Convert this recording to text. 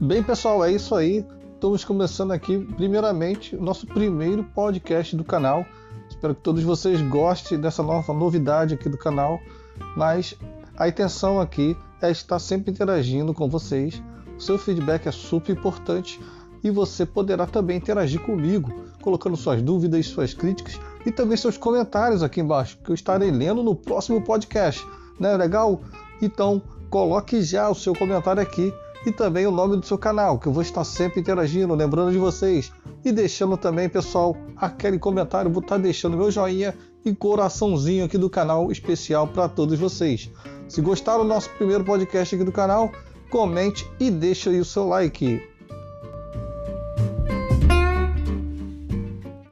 Bem, pessoal, é isso aí. Estamos começando aqui, primeiramente, o nosso primeiro podcast do canal. Espero que todos vocês gostem dessa nova novidade aqui do canal. Mas a intenção aqui é estar sempre interagindo com vocês. O seu feedback é super importante e você poderá também interagir comigo, colocando suas dúvidas, suas críticas e também seus comentários aqui embaixo, que eu estarei lendo no próximo podcast. Não é legal? Então, coloque já o seu comentário aqui e também o nome do seu canal, que eu vou estar sempre interagindo, lembrando de vocês. E deixando também, pessoal, aquele comentário, vou estar deixando meu joinha e coraçãozinho aqui do canal especial para todos vocês. Se gostaram do nosso primeiro podcast aqui do canal, comente e deixe aí o seu like.